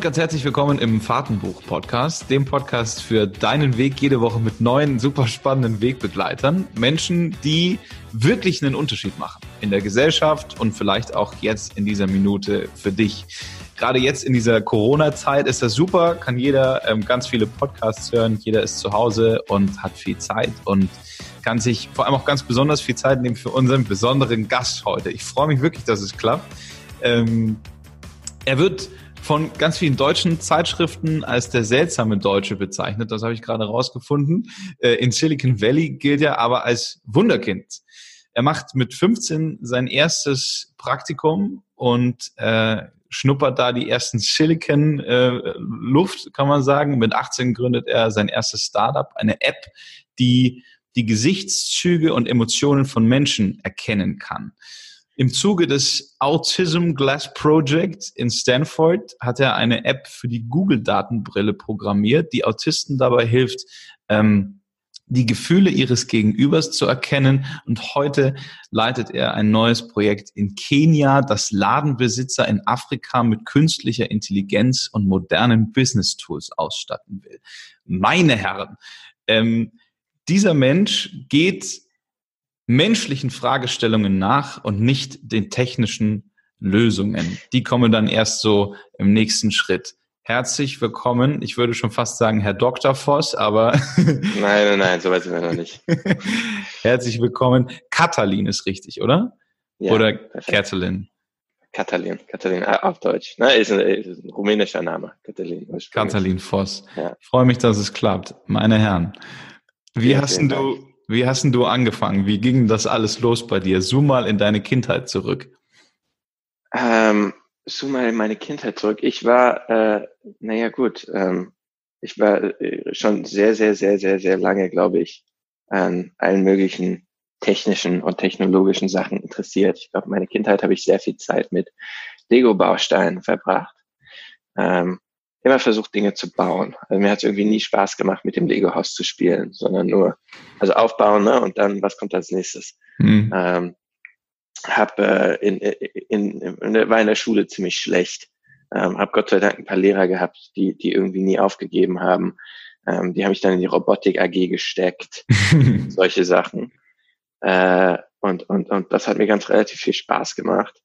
und ganz herzlich willkommen im Fahrtenbuch-Podcast, dem Podcast für deinen Weg jede Woche mit neuen, super spannenden Wegbegleitern. Menschen, die wirklich einen Unterschied machen in der Gesellschaft und vielleicht auch jetzt in dieser Minute für dich. Gerade jetzt in dieser Corona-Zeit ist das super, kann jeder ähm, ganz viele Podcasts hören, jeder ist zu Hause und hat viel Zeit und kann sich vor allem auch ganz besonders viel Zeit nehmen für unseren besonderen Gast heute. Ich freue mich wirklich, dass es klappt. Ähm, er wird von ganz vielen deutschen Zeitschriften als der seltsame Deutsche bezeichnet. Das habe ich gerade rausgefunden. Äh, in Silicon Valley gilt er aber als Wunderkind. Er macht mit 15 sein erstes Praktikum und äh, schnuppert da die ersten Silicon äh, kann man sagen. Mit 18 gründet er sein erstes Startup, eine App, die die Gesichtszüge und Emotionen von Menschen erkennen kann. Im Zuge des Autism Glass Project in Stanford hat er eine App für die Google-Datenbrille programmiert, die Autisten dabei hilft, ähm, die Gefühle ihres Gegenübers zu erkennen. Und heute leitet er ein neues Projekt in Kenia, das Ladenbesitzer in Afrika mit künstlicher Intelligenz und modernen Business-Tools ausstatten will. Meine Herren, ähm, dieser Mensch geht menschlichen Fragestellungen nach und nicht den technischen Lösungen. Die kommen dann erst so im nächsten Schritt. Herzlich willkommen. Ich würde schon fast sagen, Herr Dr. Voss, aber. nein, nein, nein, so weit sind wir noch nicht. Herzlich willkommen. Katalin ist richtig, oder? Ja, oder Katalin? Katalin, Katalin, äh, auf Deutsch. Ne, ist, ein, ist ein rumänischer Name. Katalin. Katalin Voss. Ja. freue mich, dass es klappt. Meine Herren. Wie ja, hast du, wie hast denn du angefangen? Wie ging das alles los bei dir? Zoom mal in deine Kindheit zurück. Ähm, zoom mal in meine Kindheit zurück. Ich war, äh, naja gut, ähm, ich war äh, schon sehr, sehr, sehr, sehr, sehr lange, glaube ich, an allen möglichen technischen und technologischen Sachen interessiert. Ich glaube, meine Kindheit habe ich sehr viel Zeit mit Lego-Bausteinen verbracht. Ähm, immer versucht, Dinge zu bauen. Also mir hat es irgendwie nie Spaß gemacht, mit dem Lego-Haus zu spielen, sondern nur, also aufbauen, ne? Und dann, was kommt als nächstes? Mhm. Ähm, hab äh, in, in, in, war in der Schule ziemlich schlecht. Ähm, hab Gott sei Dank ein paar Lehrer gehabt, die, die irgendwie nie aufgegeben haben. Ähm, die habe ich dann in die Robotik AG gesteckt, solche Sachen. Äh, und, und, und das hat mir ganz relativ viel Spaß gemacht.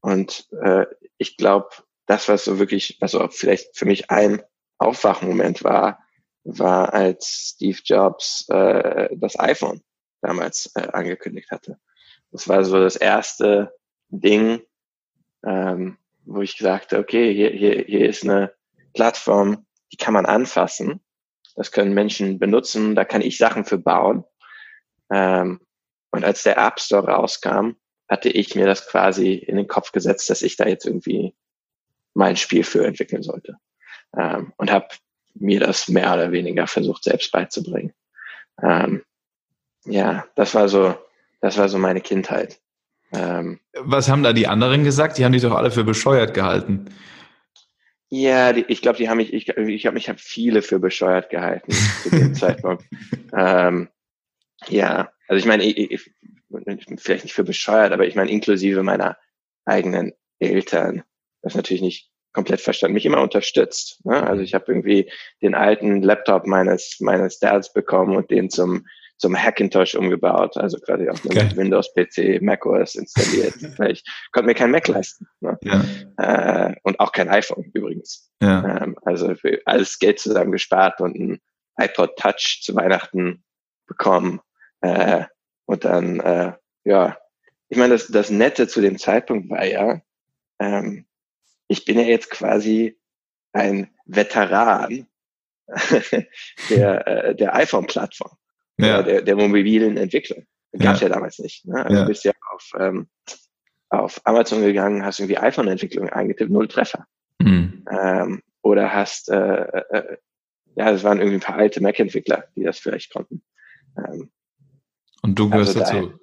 Und äh, ich glaube, das, was so wirklich, was so vielleicht für mich ein Aufwachmoment war, war, als Steve Jobs äh, das iPhone damals äh, angekündigt hatte. Das war so das erste Ding, ähm, wo ich gesagt habe, okay, hier, hier, hier ist eine Plattform, die kann man anfassen. Das können Menschen benutzen, da kann ich Sachen für bauen. Ähm, und als der App Store rauskam, hatte ich mir das quasi in den Kopf gesetzt, dass ich da jetzt irgendwie mein Spiel für entwickeln sollte. Ähm, und habe mir das mehr oder weniger versucht selbst beizubringen. Ähm, ja, das war so, das war so meine Kindheit. Ähm, Was haben da die anderen gesagt? Die haben dich doch alle für bescheuert gehalten. Ja, die, ich glaube, die haben mich, ich, ich habe mich hab viele für bescheuert gehalten zu dem Zeitpunkt. Ähm, ja, also ich meine, ich, ich, vielleicht nicht für bescheuert, aber ich meine inklusive meiner eigenen Eltern das natürlich nicht komplett verstanden, mich immer unterstützt. Ne? Also ich habe irgendwie den alten Laptop meines meines Dads bekommen und den zum zum Hackintosh umgebaut, also quasi auf einem okay. Windows-PC, macOS installiert, weil ich konnte mir kein Mac leisten. Ne? Ja. Äh, und auch kein iPhone übrigens. Ja. Ähm, also für alles Geld zusammen gespart und ein iPod Touch zu Weihnachten bekommen. Äh, und dann, äh, ja, ich meine, das, das Nette zu dem Zeitpunkt war ja, ähm, ich bin ja jetzt quasi ein Veteran der, äh, der iPhone-Plattform, ja. der, der mobilen Entwicklung. Gab es ja. ja. damals nicht. Ne? Also ja. du bist ja auf, ähm, auf Amazon gegangen, hast irgendwie iPhone-Entwicklung eingetippt, null Treffer. Mhm. Ähm, oder hast, äh, äh, äh, ja, das waren irgendwie ein paar alte Mac-Entwickler, die das vielleicht konnten. Ähm, Und du gehörst also dazu.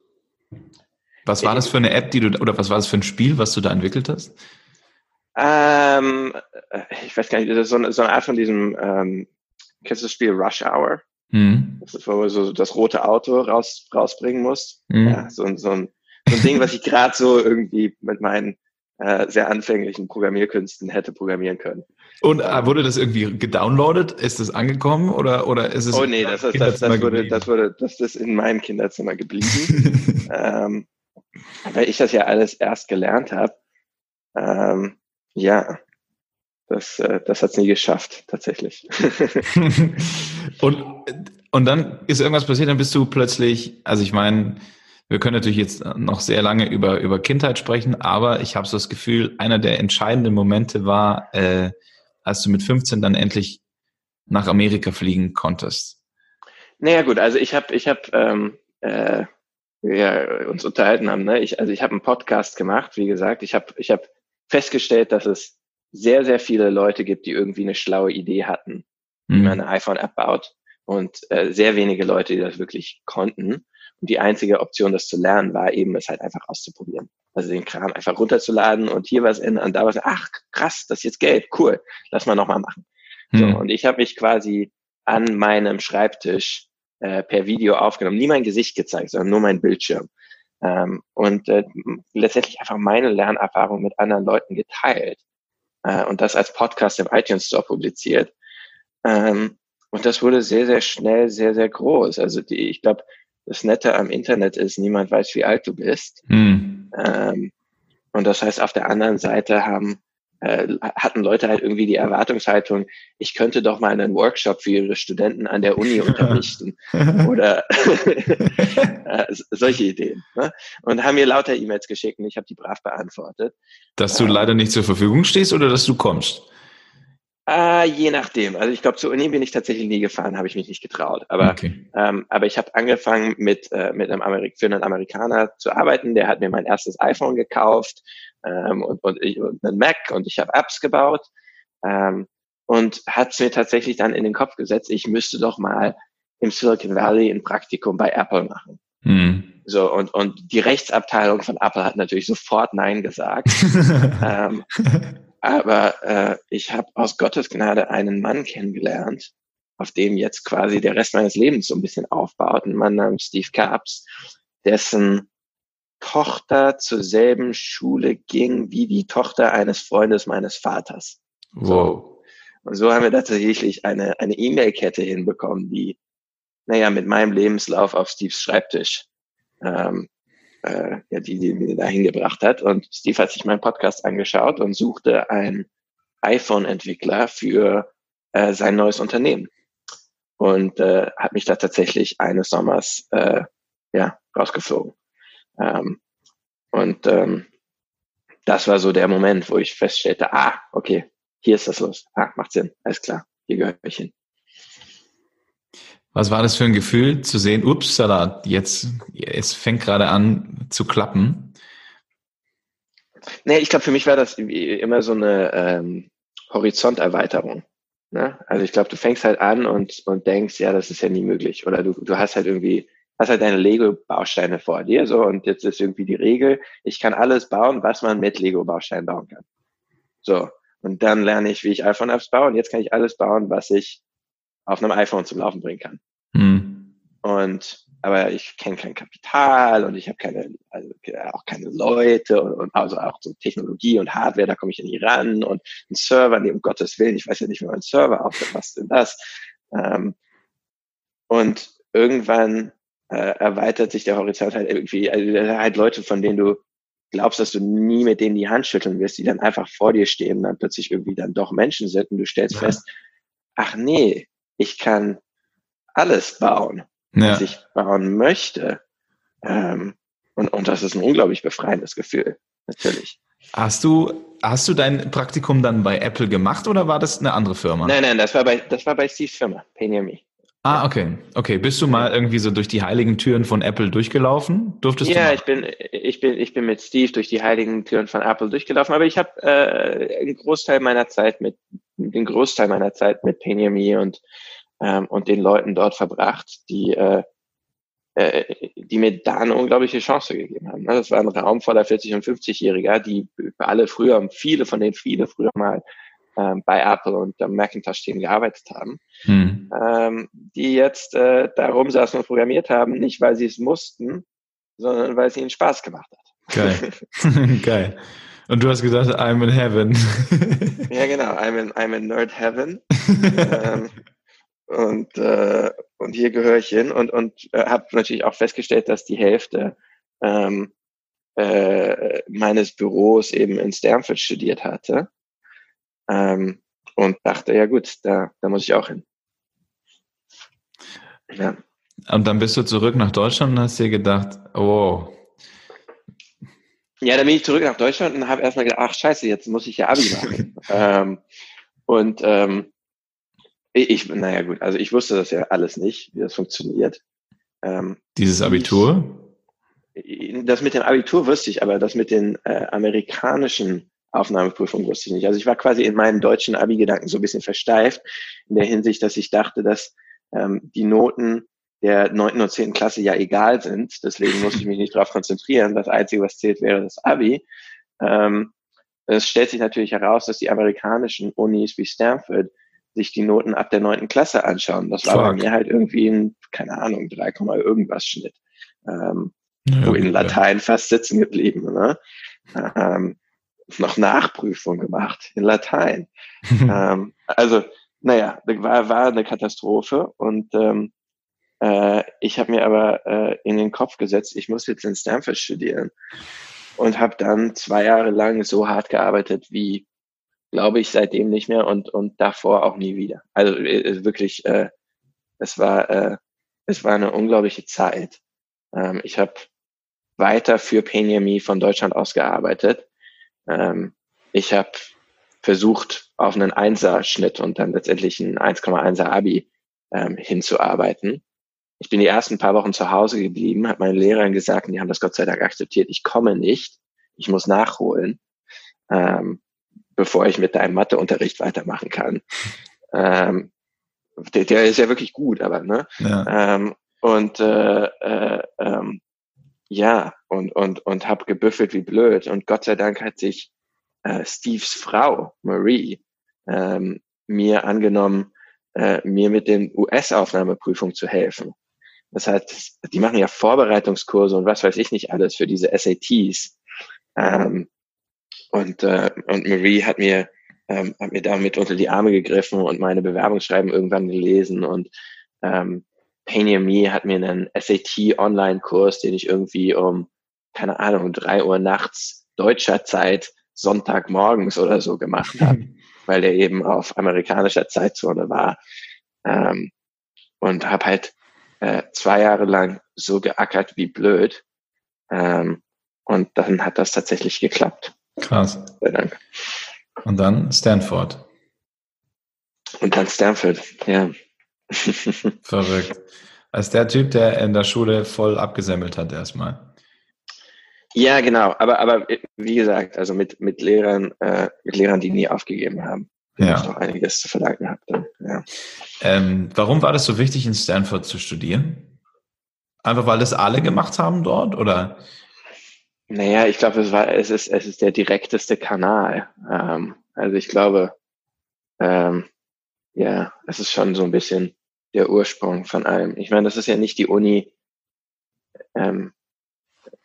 Was war das für eine App, die du, oder was war das für ein Spiel, was du da entwickelt hast? Ähm, ich weiß gar nicht, das ist so eine, so eine Art von diesem, ähm, kennst du das Spiel Rush Hour? Mhm. Das ist, wo du so das rote Auto raus, rausbringen musst. Mhm. Ja, so, so, ein, so ein Ding, was ich gerade so irgendwie mit meinen äh, sehr anfänglichen Programmierkünsten hätte programmieren können. Und äh, wurde das irgendwie gedownloadet? Ist das angekommen oder, oder ist es? Oh nee, das, ist, das, das, wurde, das wurde, das ist in meinem Kinderzimmer geblieben. ähm, weil ich das ja alles erst gelernt habe. Ähm, ja, das, äh, das hat es nie geschafft, tatsächlich. und, und dann ist irgendwas passiert, dann bist du plötzlich, also ich meine, wir können natürlich jetzt noch sehr lange über, über Kindheit sprechen, aber ich habe so das Gefühl, einer der entscheidenden Momente war, äh, als du mit 15 dann endlich nach Amerika fliegen konntest. Naja gut, also ich habe ich hab, ähm, äh, wir uns unterhalten haben, ne? ich, also ich habe einen Podcast gemacht, wie gesagt, ich habe ich hab festgestellt, dass es sehr, sehr viele Leute gibt, die irgendwie eine schlaue Idee hatten, wie mhm. man eine iPhone-App baut und äh, sehr wenige Leute, die das wirklich konnten. Und die einzige Option, das zu lernen, war eben, es halt einfach auszuprobieren. Also den Kram einfach runterzuladen und hier was ändern, da was, ach krass, das ist jetzt Geld, cool, lass mal nochmal machen. Mhm. So, und ich habe mich quasi an meinem Schreibtisch äh, per Video aufgenommen, nie mein Gesicht gezeigt, sondern nur mein Bildschirm. Ähm, und äh, letztendlich einfach meine Lernerfahrung mit anderen Leuten geteilt äh, und das als Podcast im iTunes Store publiziert. Ähm, und das wurde sehr, sehr schnell, sehr, sehr groß. Also die, ich glaube, das Nette am Internet ist, niemand weiß, wie alt du bist. Mhm. Ähm, und das heißt, auf der anderen Seite haben äh, hatten Leute halt irgendwie die Erwartungshaltung, ich könnte doch mal einen Workshop für ihre Studenten an der Uni unterrichten oder äh, solche Ideen. Ne? Und haben mir lauter E-Mails geschickt und ich habe die brav beantwortet. Dass du ähm, leider nicht zur Verfügung stehst oder dass du kommst? Äh, je nachdem. Also ich glaube, zur Uni bin ich tatsächlich nie gefahren, habe ich mich nicht getraut. Aber, okay. ähm, aber ich habe angefangen mit, äh, mit einem Amerik für einen Amerikaner zu arbeiten. Der hat mir mein erstes iPhone gekauft ähm, und, und, ich, und einen Mac und ich habe Apps gebaut. Ähm, und hat mir tatsächlich dann in den Kopf gesetzt, ich müsste doch mal im Silicon Valley ein Praktikum bei Apple machen. Hm. So, und, und die Rechtsabteilung von Apple hat natürlich sofort Nein gesagt. ähm, aber äh, ich habe aus Gottes Gnade einen Mann kennengelernt, auf dem jetzt quasi der Rest meines Lebens so ein bisschen aufbaut. Ein Mann namens Steve Capps, dessen Tochter zur selben Schule ging wie die Tochter eines Freundes meines Vaters. Wow. So. Und so haben wir tatsächlich eine eine E-Mail-Kette hinbekommen, die, naja, mit meinem Lebenslauf auf Steves Schreibtisch ähm, äh, ja, die, die mir dahin gebracht hat. Und Steve hat sich meinen Podcast angeschaut und suchte einen iPhone-Entwickler für äh, sein neues Unternehmen. Und äh, hat mich da tatsächlich eines Sommers äh, ja, rausgeflogen. Ähm, und ähm, das war so der Moment, wo ich feststellte, ah, okay, hier ist das los. Ah, macht Sinn, alles klar, hier gehöre ich hin. Was war das für ein Gefühl zu sehen, ups, Salat, jetzt, es fängt gerade an zu klappen? Nee, ich glaube, für mich war das immer so eine ähm, Horizonterweiterung. Ne? Also ich glaube, du fängst halt an und, und denkst, ja, das ist ja nie möglich. Oder du, du hast halt irgendwie, hast halt deine Lego-Bausteine vor dir, so, und jetzt ist irgendwie die Regel, ich kann alles bauen, was man mit Lego-Bausteinen bauen kann. So. Und dann lerne ich, wie ich iPhone-Apps baue, und jetzt kann ich alles bauen, was ich auf einem iPhone zum Laufen bringen kann. Mhm. Und aber ich kenne kein Kapital und ich habe keine, also auch keine Leute und, und, also auch so Technologie und Hardware, da komme ich ja nie ran und ein Server, nee, um Gottes Willen, ich weiß ja nicht, wie man einen Server aufsetzt, was denn das? Ähm, und irgendwann äh, erweitert sich der Horizont halt irgendwie, also halt Leute, von denen du glaubst, dass du nie mit denen die Hand schütteln wirst, die dann einfach vor dir stehen und dann plötzlich irgendwie dann doch Menschen sind und du stellst ja. fest, ach nee, ich kann alles bauen, ja. was ich bauen möchte. Ähm, und, und das ist ein unglaublich befreiendes Gefühl, natürlich. Hast du, hast du dein Praktikum dann bei Apple gemacht oder war das eine andere Firma? Nein, nein, das war bei, das war bei Steve's Firma, Payoneer Ah, okay. Okay. Bist du mal irgendwie so durch die heiligen Türen von Apple durchgelaufen? Durftest ja, du? ich bin, ich bin, ich bin mit Steve durch die heiligen Türen von Apple durchgelaufen, aber ich habe äh, einen Großteil meiner Zeit mit, den Großteil meiner Zeit mit Payoneer und ähm, und den Leuten dort verbracht, die, äh, äh, die mir da eine unglaubliche Chance gegeben haben. Das war ein Raum voller 40- und 50-Jähriger, die alle früher, viele von denen viele früher mal ähm, bei Apple und am Macintosh-Team gearbeitet haben, hm. ähm, die jetzt äh, da rumsaßen und programmiert haben, nicht weil sie es mussten, sondern weil es ihnen Spaß gemacht hat. Geil. Geil. Und du hast gesagt, I'm in heaven. ja, genau, I'm in, I'm in Nerd Heaven. ähm, und, äh, und hier gehöre ich hin und, und äh, habe natürlich auch festgestellt, dass die Hälfte ähm, äh, meines Büros eben in Stanford studiert hatte. Ähm, und dachte, ja gut, da, da muss ich auch hin. Ja. Und dann bist du zurück nach Deutschland und hast dir gedacht, oh. Ja, dann bin ich zurück nach Deutschland und habe erstmal gedacht, ach scheiße, jetzt muss ich ja Abi machen. ähm, und ähm, ich, naja gut, also ich wusste das ja alles nicht, wie das funktioniert. Ähm, Dieses Abitur? Ich, das mit dem Abitur wusste ich, aber das mit den äh, amerikanischen Aufnahmeprüfungen wusste ich nicht. Also ich war quasi in meinen deutschen Abi-Gedanken so ein bisschen versteift, in der Hinsicht, dass ich dachte, dass ähm, die Noten der neunten und zehnten Klasse ja egal sind. Deswegen musste ich mich nicht darauf konzentrieren. Das Einzige, was zählt, wäre das Abi. Ähm, es stellt sich natürlich heraus, dass die amerikanischen Unis wie Stanford sich die Noten ab der neunten Klasse anschauen. Das war Fuck. bei mir halt irgendwie ein, keine Ahnung, 3, irgendwas Schnitt. Ähm, ja, wo in Latein ja. fast sitzen geblieben. Ne? Ähm, noch Nachprüfung gemacht in Latein. ähm, also, naja, war, war eine Katastrophe und ähm, äh, ich habe mir aber äh, in den Kopf gesetzt, ich muss jetzt in Stanford studieren und habe dann zwei Jahre lang so hart gearbeitet wie, glaube ich, seitdem nicht mehr und, und davor auch nie wieder. Also äh, wirklich, äh, es war äh, es war eine unglaubliche Zeit. Ähm, ich habe weiter für Penjami von Deutschland aus gearbeitet. Ähm, ich habe versucht, auf einen Einser-Schnitt und dann letztendlich ein 1,1er Abi ähm, hinzuarbeiten. Ich bin die ersten paar Wochen zu Hause geblieben, habe meinen Lehrern gesagt, und die haben das Gott sei Dank akzeptiert, ich komme nicht, ich muss nachholen, ähm, bevor ich mit deinem Matheunterricht weitermachen kann. Ähm, der, der ist ja wirklich gut, aber ne? Ja. Ähm, und äh, äh, ähm, ja, und, und, und habe gebüffelt wie blöd. Und Gott sei Dank hat sich äh, Steves Frau, Marie, ähm, mir angenommen, äh, mir mit den US-Aufnahmeprüfungen zu helfen. Das heißt, die machen ja Vorbereitungskurse und was weiß ich nicht alles für diese SATs. Ähm, und, äh, und Marie hat mir, ähm, hat mir damit unter die Arme gegriffen und meine Bewerbungsschreiben irgendwann gelesen und ähm, Painter Me hat mir einen SAT-Online-Kurs, den ich irgendwie um, keine Ahnung, drei Uhr nachts deutscher Zeit Sonntagmorgens oder so gemacht habe, weil der eben auf amerikanischer Zeitzone war. Ähm, und habe halt äh, zwei Jahre lang so geackert wie blöd. Ähm, und dann hat das tatsächlich geklappt. Krass. Sehr Dank. Und dann Stanford. Und dann Stanford, ja. Verrückt. Als der Typ, der in der Schule voll abgesemmelt hat erstmal. Ja, genau. Aber, aber wie gesagt, also mit, mit Lehrern, äh, mit Lehrern, die nie aufgegeben haben. Ja. Ich noch einiges zu verlangen gehabt. Ja. Ähm, warum war das so wichtig, in Stanford zu studieren? Einfach weil das alle gemacht haben dort, oder? Naja, ich glaube, es war, es ist, es ist der direkteste Kanal. Ähm, also ich glaube, ähm, ja, es ist schon so ein bisschen der Ursprung von allem. Ich meine, das ist ja nicht die Uni. Ähm,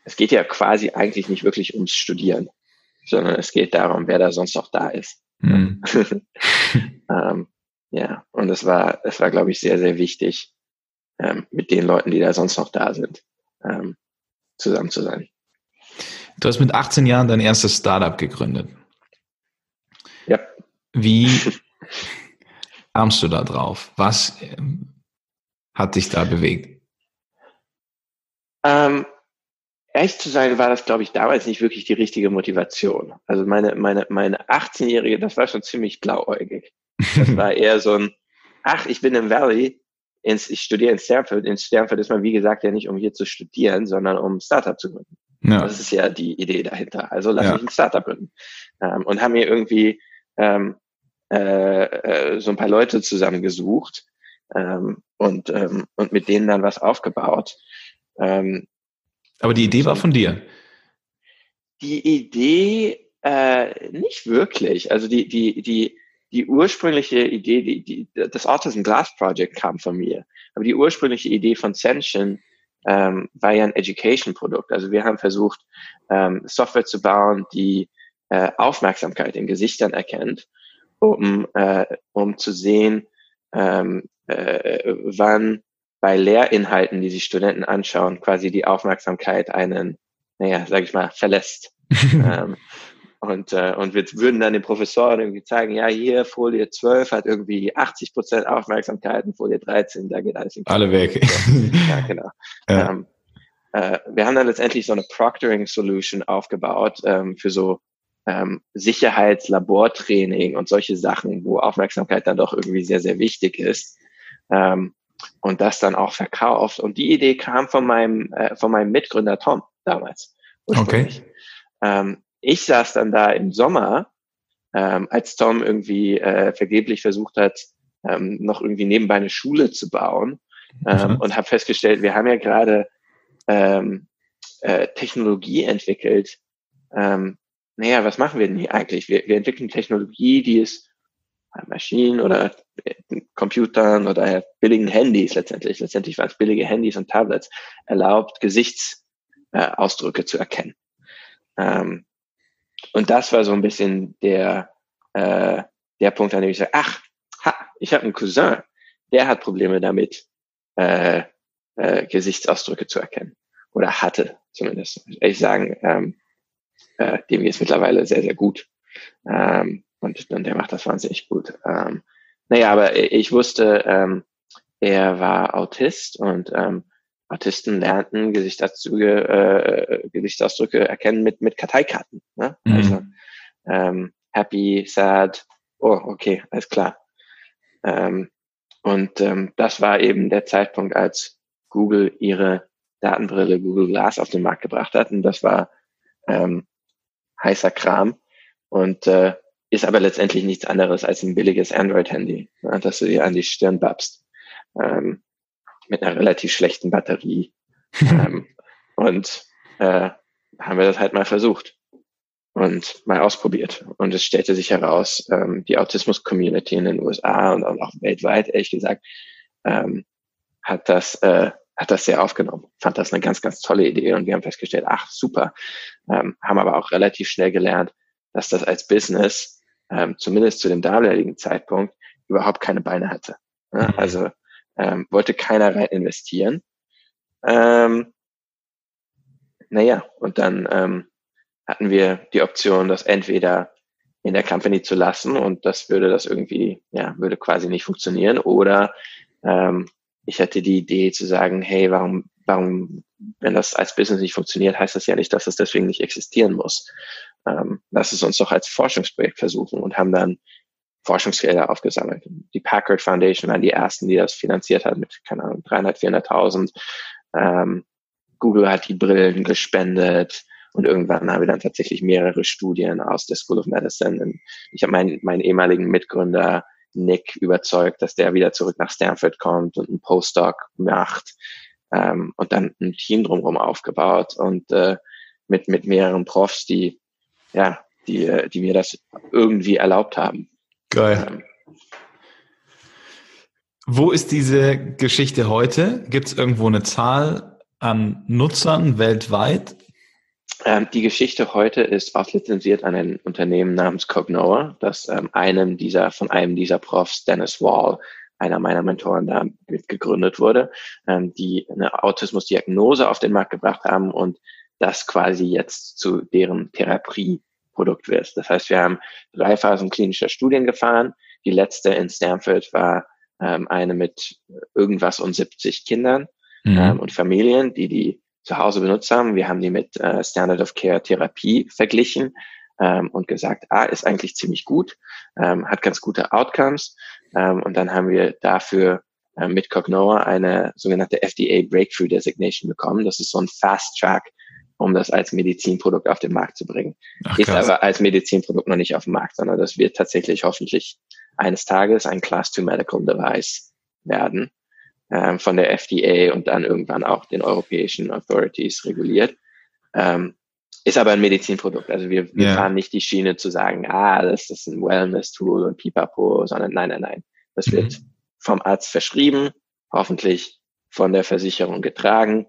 es geht ja quasi eigentlich nicht wirklich ums Studieren, sondern es geht darum, wer da sonst noch da ist. Mhm. ähm, ja, und es war, es war, glaube ich, sehr, sehr wichtig, ähm, mit den Leuten, die da sonst noch da sind, ähm, zusammen zu sein. Du hast mit 18 Jahren dein erstes Startup gegründet. Ja. Wie, kamst du da drauf? Was ähm, hat dich da bewegt? Ähm, ehrlich zu sein, war das, glaube ich, damals nicht wirklich die richtige Motivation. Also meine, meine, meine 18-Jährige, das war schon ziemlich blauäugig. Das war eher so ein, ach, ich bin im Valley, ins, ich studiere in Stanford. In Stanford ist man, wie gesagt, ja nicht, um hier zu studieren, sondern um Startup zu gründen. Ja. Das ist ja die Idee dahinter. Also lass ja. mich ein Startup gründen. Ähm, und haben mir irgendwie ähm, äh, äh, so ein paar Leute zusammengesucht ähm, und, ähm, und mit denen dann was aufgebaut. Ähm, Aber die Idee war von dir? Die Idee äh, nicht wirklich. Also die, die, die, die ursprüngliche Idee, die, die, das Autism Glass Project kam von mir. Aber die ursprüngliche Idee von Senshin ähm, war ja ein Education-Produkt. Also wir haben versucht, ähm, Software zu bauen, die äh, Aufmerksamkeit in Gesichtern erkennt, um, äh, um zu sehen, ähm, äh, wann bei Lehrinhalten, die sich Studenten anschauen, quasi die Aufmerksamkeit einen, naja, sag ich mal, verlässt. ähm, und, äh, und wir würden dann den Professoren irgendwie zeigen, ja, hier Folie 12 hat irgendwie 80 Prozent Aufmerksamkeit und Folie 13, da geht alles in Alle weg. ja, genau. Ja. Ähm, äh, wir haben dann letztendlich so eine Proctoring Solution aufgebaut ähm, für so ähm, Sicherheitslabortraining und solche Sachen, wo Aufmerksamkeit dann doch irgendwie sehr, sehr wichtig ist. Ähm, und das dann auch verkauft. Und die Idee kam von meinem, äh, von meinem Mitgründer Tom damals. Okay. Ähm, ich saß dann da im Sommer, ähm, als Tom irgendwie äh, vergeblich versucht hat, ähm, noch irgendwie nebenbei eine Schule zu bauen ähm, mhm. und habe festgestellt, wir haben ja gerade ähm, äh, Technologie entwickelt. Ähm, naja, was machen wir denn hier eigentlich? Wir, wir entwickeln Technologie, die es Maschinen oder äh, Computern oder billigen Handys letztendlich, letztendlich waren es billige Handys und Tablets, erlaubt, Gesichtsausdrücke äh, zu erkennen. Ähm, und das war so ein bisschen der, äh, der Punkt, an dem ich sage, ach, ha, ich habe einen Cousin, der hat Probleme damit, äh, äh, Gesichtsausdrücke zu erkennen. Oder hatte zumindest. Ich sagen, ähm, äh, dem geht es mittlerweile sehr, sehr gut. Ähm, und, und der macht das wahnsinnig gut. Ähm, naja, aber ich wusste, ähm, er war Autist und ähm, Autisten lernten Gesichtsausdrücke, äh, Gesichtsausdrücke erkennen mit, mit Karteikarten. Ne? Mhm. Also ähm, happy, sad, oh, okay, alles klar. Ähm, und ähm, das war eben der Zeitpunkt, als Google ihre Datenbrille Google Glass auf den Markt gebracht hat. Und das war ähm, heißer Kram. Und äh, ist aber letztendlich nichts anderes als ein billiges Android-Handy, ja, das du dir an die Stirn babst. Ähm, mit einer relativ schlechten Batterie. ähm, und äh, haben wir das halt mal versucht und mal ausprobiert. Und es stellte sich heraus, ähm, die Autismus-Community in den USA und auch weltweit, ehrlich gesagt, ähm, hat das äh, hat das sehr aufgenommen, fand das eine ganz, ganz tolle Idee und wir haben festgestellt, ach super, ähm, haben aber auch relativ schnell gelernt, dass das als Business ähm, zumindest zu dem damaligen Zeitpunkt überhaupt keine Beine hatte. Mhm. also ähm, wollte keiner rein investieren. Ähm, naja, und dann ähm, hatten wir die Option, das entweder in der Company zu lassen und das würde das irgendwie, ja, würde quasi nicht funktionieren oder ähm, ich hätte die Idee zu sagen, hey, warum, warum, wenn das als Business nicht funktioniert, heißt das ja nicht, dass es deswegen nicht existieren muss ähm, lass es uns doch als Forschungsprojekt versuchen und haben dann Forschungsgelder aufgesammelt. Die Packard Foundation waren die ersten, die das finanziert hat mit, keine Ahnung, 300, 400.000. Ähm, Google hat die Brillen gespendet und irgendwann haben wir dann tatsächlich mehrere Studien aus der School of Medicine. Ich habe meinen, meinen ehemaligen Mitgründer Nick überzeugt, dass der wieder zurück nach Stanford kommt und einen Postdoc macht ähm, und dann ein Team drumherum aufgebaut und äh, mit, mit mehreren Profs, die ja, die, die mir das irgendwie erlaubt haben. Geil. Ähm, Wo ist diese Geschichte heute? Gibt es irgendwo eine Zahl an Nutzern weltweit? Ähm, die Geschichte heute ist auslizenziert an ein Unternehmen namens Cognoa, das ähm, einem dieser, von einem dieser Profs, Dennis Wall, einer meiner Mentoren da mit gegründet wurde, ähm, die eine Autismusdiagnose auf den Markt gebracht haben und das quasi jetzt zu deren Therapieprodukt wird. Das heißt, wir haben drei Phasen klinischer Studien gefahren. Die letzte in Stanford war ähm, eine mit irgendwas und 70 Kindern mhm. ähm, und Familien, die die zu Hause benutzt haben. Wir haben die mit äh, Standard of Care Therapie verglichen ähm, und gesagt, ah, ist eigentlich ziemlich gut, ähm, hat ganz gute Outcomes. Ähm, und dann haben wir dafür äh, mit Cognoa eine sogenannte FDA Breakthrough Designation bekommen. Das ist so ein Fast Track um das als Medizinprodukt auf den Markt zu bringen. Ach, ist aber als Medizinprodukt noch nicht auf dem Markt, sondern das wird tatsächlich hoffentlich eines Tages ein Class 2 Medical Device werden, ähm, von der FDA und dann irgendwann auch den europäischen Authorities reguliert. Ähm, ist aber ein Medizinprodukt. Also wir, wir yeah. fahren nicht die Schiene zu sagen, ah, das ist ein Wellness-Tool und pipapo, sondern nein, nein, nein. Das mhm. wird vom Arzt verschrieben, hoffentlich von der Versicherung getragen,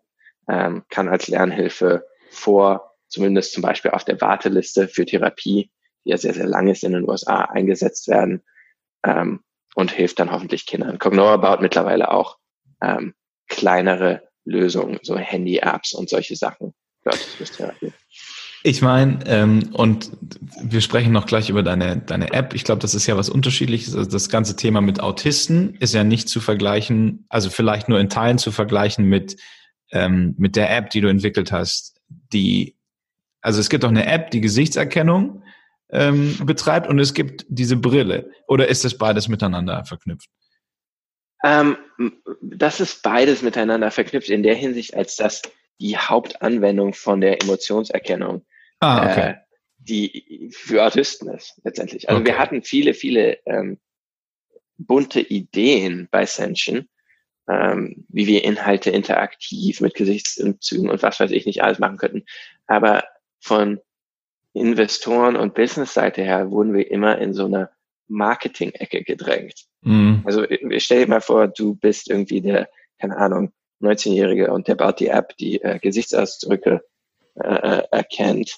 ähm, kann als Lernhilfe vor zumindest zum Beispiel auf der Warteliste für Therapie, die ja sehr, sehr lang ist in den USA, eingesetzt werden ähm, und hilft dann hoffentlich Kindern. Cognoa baut mittlerweile auch ähm, kleinere Lösungen, so Handy-Apps und solche Sachen. Ich meine, ähm, und wir sprechen noch gleich über deine, deine App. Ich glaube, das ist ja was Unterschiedliches. Also das ganze Thema mit Autisten ist ja nicht zu vergleichen, also vielleicht nur in Teilen zu vergleichen mit, ähm, mit der App, die du entwickelt hast. Die, also es gibt auch eine App, die Gesichtserkennung ähm, betreibt und es gibt diese Brille. Oder ist das beides miteinander verknüpft? Ähm, das ist beides miteinander verknüpft in der Hinsicht, als dass die Hauptanwendung von der Emotionserkennung, ah, okay. äh, die für Autisten ist letztendlich. Also okay. wir hatten viele, viele ähm, bunte Ideen bei Senshin, ähm, wie wir Inhalte interaktiv mit Gesichtszügen und was weiß ich nicht alles machen könnten. Aber von Investoren und Business-Seite her wurden wir immer in so einer Marketing-Ecke gedrängt. Mhm. Also stell dir mal vor, du bist irgendwie der, keine Ahnung, 19-Jährige und der baut die App, die äh, Gesichtsausdrücke äh, äh, erkennt.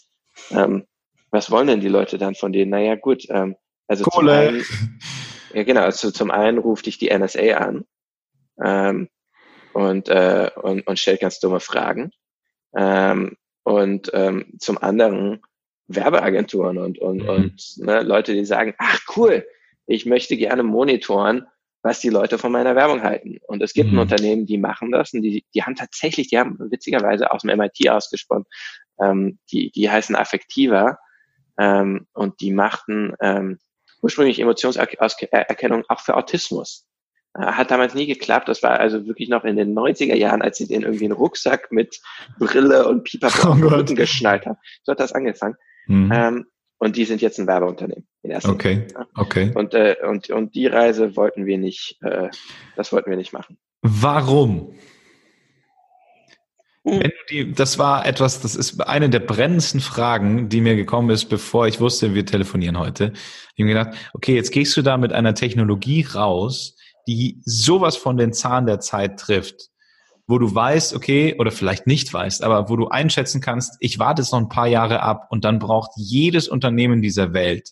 Ähm, was wollen denn die Leute dann von denen? Naja, gut, ähm, also Kohle. Zum einen, ja genau, also zum einen ruft dich die NSA an ähm, und, äh, und, und stellt ganz dumme Fragen. Ähm, und ähm, zum anderen Werbeagenturen und, und, mhm. und ne, Leute, die sagen, ach cool, ich möchte gerne monitoren, was die Leute von meiner Werbung halten. Und es gibt mhm. Unternehmen, die machen das und die, die haben tatsächlich, die haben witzigerweise aus dem MIT ausgesponnen, ähm, die, die heißen Affektiva ähm, und die machten ähm, ursprünglich Emotionserkennung auch für Autismus. Hat damals nie geklappt. Das war also wirklich noch in den 90er Jahren, als sie den irgendwie einen Rucksack mit Brille und Pipapo oh Rücken geschnallt haben. So hat das angefangen. Mhm. Ähm, und die sind jetzt ein Werbeunternehmen. Okay, okay. Und, äh, und, und die Reise wollten wir nicht, äh, das wollten wir nicht machen. Warum? Hm. Die, das war etwas, das ist eine der brennendsten Fragen, die mir gekommen ist, bevor ich wusste, wir telefonieren heute. Ich habe mir gedacht, okay, jetzt gehst du da mit einer Technologie raus, die sowas von den Zahn der Zeit trifft wo du weißt, okay, oder vielleicht nicht weißt, aber wo du einschätzen kannst, ich warte jetzt noch ein paar Jahre ab und dann braucht jedes Unternehmen dieser Welt,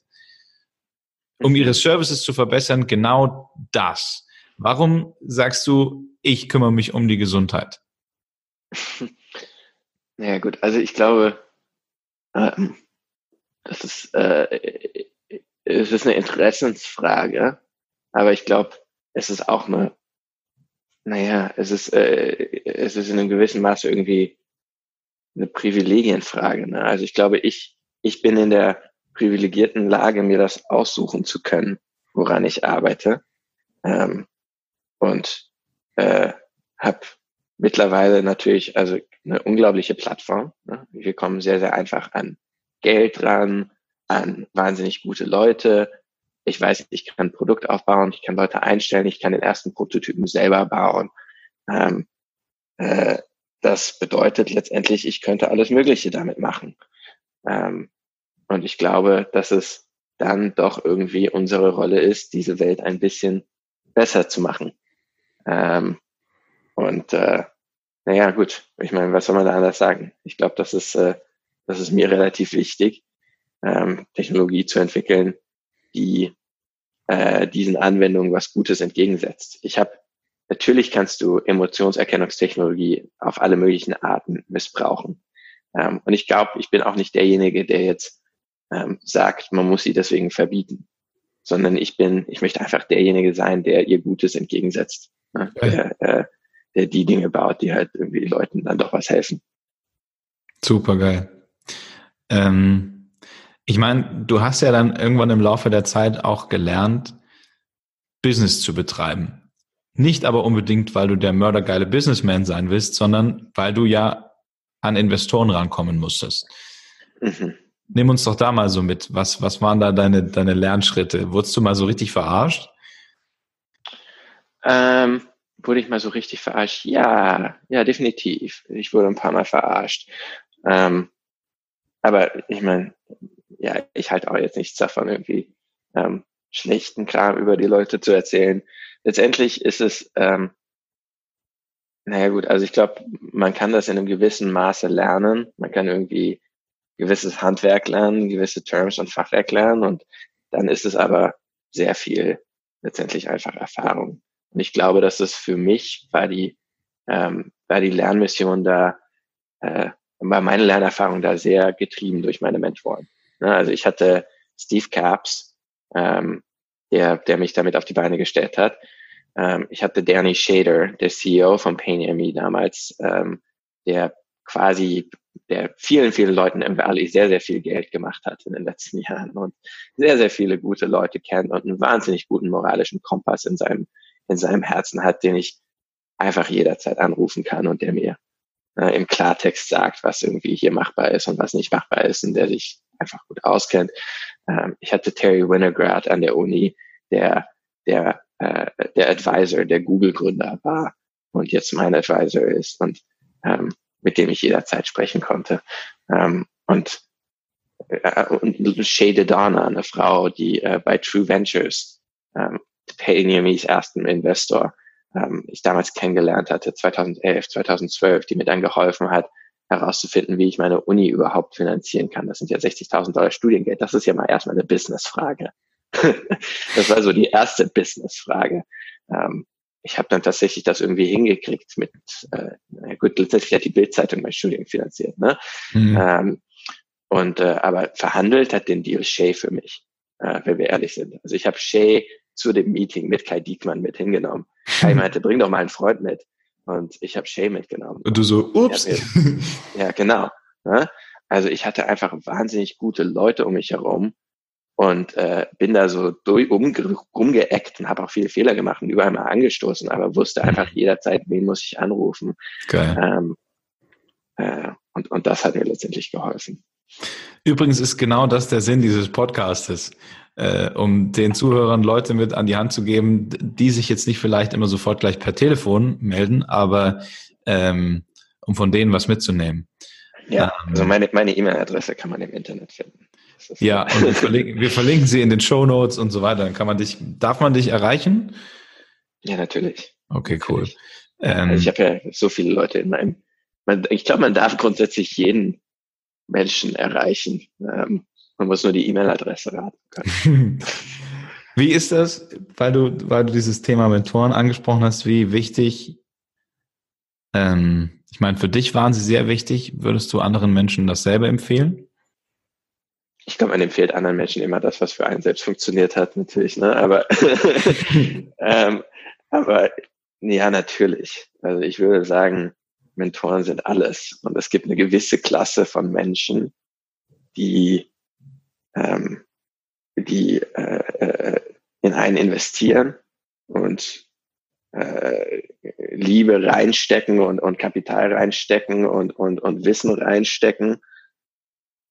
um ihre Services zu verbessern, genau das. Warum sagst du, ich kümmere mich um die Gesundheit? Naja gut, also ich glaube, ähm, das ist, äh, es ist eine Interessensfrage, aber ich glaube, es ist auch eine naja, es ist, äh, es ist in einem gewissen Maße irgendwie eine Privilegienfrage. Ne? Also ich glaube, ich, ich bin in der privilegierten Lage, mir das aussuchen zu können, woran ich arbeite. Ähm, und äh, habe mittlerweile natürlich also eine unglaubliche Plattform. Ne? Wir kommen sehr, sehr einfach an Geld ran, an wahnsinnig gute Leute, ich weiß, ich kann ein Produkt aufbauen, ich kann Leute einstellen, ich kann den ersten Prototypen selber bauen. Ähm, äh, das bedeutet letztendlich, ich könnte alles Mögliche damit machen. Ähm, und ich glaube, dass es dann doch irgendwie unsere Rolle ist, diese Welt ein bisschen besser zu machen. Ähm, und äh, naja, gut, ich meine, was soll man da anders sagen? Ich glaube, das ist, äh, das ist mir relativ wichtig, ähm, Technologie zu entwickeln, die äh, diesen Anwendungen was Gutes entgegensetzt. Ich habe natürlich kannst du Emotionserkennungstechnologie auf alle möglichen Arten missbrauchen. Ähm, und ich glaube, ich bin auch nicht derjenige, der jetzt ähm, sagt, man muss sie deswegen verbieten, sondern ich bin, ich möchte einfach derjenige sein, der ihr Gutes entgegensetzt, ne? der, äh, der die Dinge baut, die halt irgendwie Leuten dann doch was helfen. Super geil. Ähm ich meine, du hast ja dann irgendwann im Laufe der Zeit auch gelernt, Business zu betreiben. Nicht aber unbedingt, weil du der mördergeile Businessman sein willst, sondern weil du ja an Investoren rankommen musstest. Mhm. Nimm uns doch da mal so mit. Was, was waren da deine, deine Lernschritte? Wurdest du mal so richtig verarscht? Ähm, wurde ich mal so richtig verarscht? Ja, ja, definitiv. Ich wurde ein paar Mal verarscht. Ähm, aber ich meine, ja, ich halte auch jetzt nichts davon, irgendwie ähm, schlechten Kram über die Leute zu erzählen. Letztendlich ist es, ähm, naja gut, also ich glaube, man kann das in einem gewissen Maße lernen. Man kann irgendwie gewisses Handwerk lernen, gewisse Terms und Fachwerk lernen und dann ist es aber sehr viel letztendlich einfach Erfahrung. Und ich glaube, dass es für mich war die, ähm, war die Lernmission da, äh, war meine Lernerfahrung da sehr getrieben durch meine Mentoren. Ne? Also ich hatte Steve Caps, ähm, der, der mich damit auf die Beine gestellt hat. Ähm, ich hatte Danny Shader, der CEO von PainMe damals, ähm, der quasi, der vielen, vielen Leuten im Valley sehr, sehr viel Geld gemacht hat in den letzten Jahren und sehr, sehr viele gute Leute kennt und einen wahnsinnig guten moralischen Kompass in seinem, in seinem Herzen hat, den ich einfach jederzeit anrufen kann und der mir äh, im Klartext sagt, was irgendwie hier machbar ist und was nicht machbar ist und der sich einfach gut auskennt. Ähm, ich hatte Terry Winograd an der Uni, der, der, äh, der Advisor, der Google-Gründer war und jetzt mein Advisor ist und ähm, mit dem ich jederzeit sprechen konnte. Ähm, und, äh, und Shay Donna, eine Frau, die äh, bei True Ventures, ähm, Paynemis ersten Investor, ähm, ich damals kennengelernt hatte, 2011, 2012, die mir dann geholfen hat, herauszufinden, wie ich meine Uni überhaupt finanzieren kann. Das sind ja 60.000 Dollar Studiengeld. Das ist ja mal erstmal eine Businessfrage. das war so die erste Businessfrage. Ähm, ich habe dann tatsächlich das irgendwie hingekriegt mit, äh, na gut, letztendlich hat die Bildzeitung mein Studium finanziert, ne? Mhm. Ähm, und äh, aber verhandelt hat den Deal Shay für mich, äh, wenn wir ehrlich sind. Also ich habe Shay zu dem Meeting mit Kai Diekmann mit hingenommen. Kai meinte, bring doch mal einen Freund mit. Und ich habe Shay mitgenommen. Und du so, ups. ja, genau. Ne? Also ich hatte einfach wahnsinnig gute Leute um mich herum und äh, bin da so durch, um, rumgeeckt und habe auch viele Fehler gemacht und überall mal angestoßen, aber wusste einfach jederzeit, wen muss ich anrufen. Geil. Ähm, äh, und, und das hat mir letztendlich geholfen. Übrigens ist genau das der Sinn dieses Podcastes, äh, um den Zuhörern Leute mit an die Hand zu geben, die sich jetzt nicht vielleicht immer sofort gleich per Telefon melden, aber ähm, um von denen was mitzunehmen. Ja, ähm, also meine meine E-Mail-Adresse kann man im Internet finden. Ja, und wir verlinken, wir verlinken sie in den Show Notes und so weiter. Dann kann man dich, darf man dich erreichen? Ja, natürlich. Okay, cool. Natürlich. Ähm, also ich habe ja so viele Leute in meinem, man, ich glaube, man darf grundsätzlich jeden Menschen erreichen. Ähm, man muss nur die E-Mail-Adresse raten können. Wie ist das, weil du, weil du dieses Thema Mentoren angesprochen hast, wie wichtig, ähm, ich meine, für dich waren sie sehr wichtig. Würdest du anderen Menschen dasselbe empfehlen? ich glaube, man empfiehlt anderen Menschen immer das, was für einen selbst funktioniert hat, natürlich, ne? Aber, ähm, aber ja, natürlich. Also ich würde sagen, Mentoren sind alles. Und es gibt eine gewisse Klasse von Menschen, die, ähm, die äh, äh in einen investieren und äh, Liebe reinstecken und, und Kapital reinstecken und, und, und Wissen reinstecken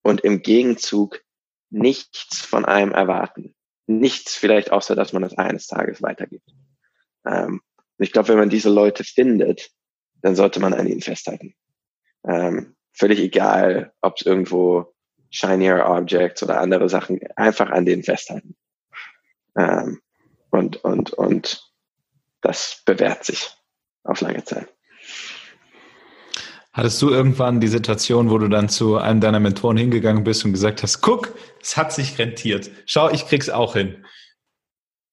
und im Gegenzug nichts von einem erwarten. Nichts vielleicht außer, dass man es eines Tages weitergibt. Ähm, ich glaube, wenn man diese Leute findet, dann sollte man an ihnen festhalten. Ähm, völlig egal, ob es irgendwo shinier Objects oder andere Sachen, einfach an denen festhalten. Ähm, und, und, und das bewährt sich auf lange Zeit. Hattest du irgendwann die Situation, wo du dann zu einem deiner Mentoren hingegangen bist und gesagt hast, guck, es hat sich rentiert. Schau, ich krieg's auch hin.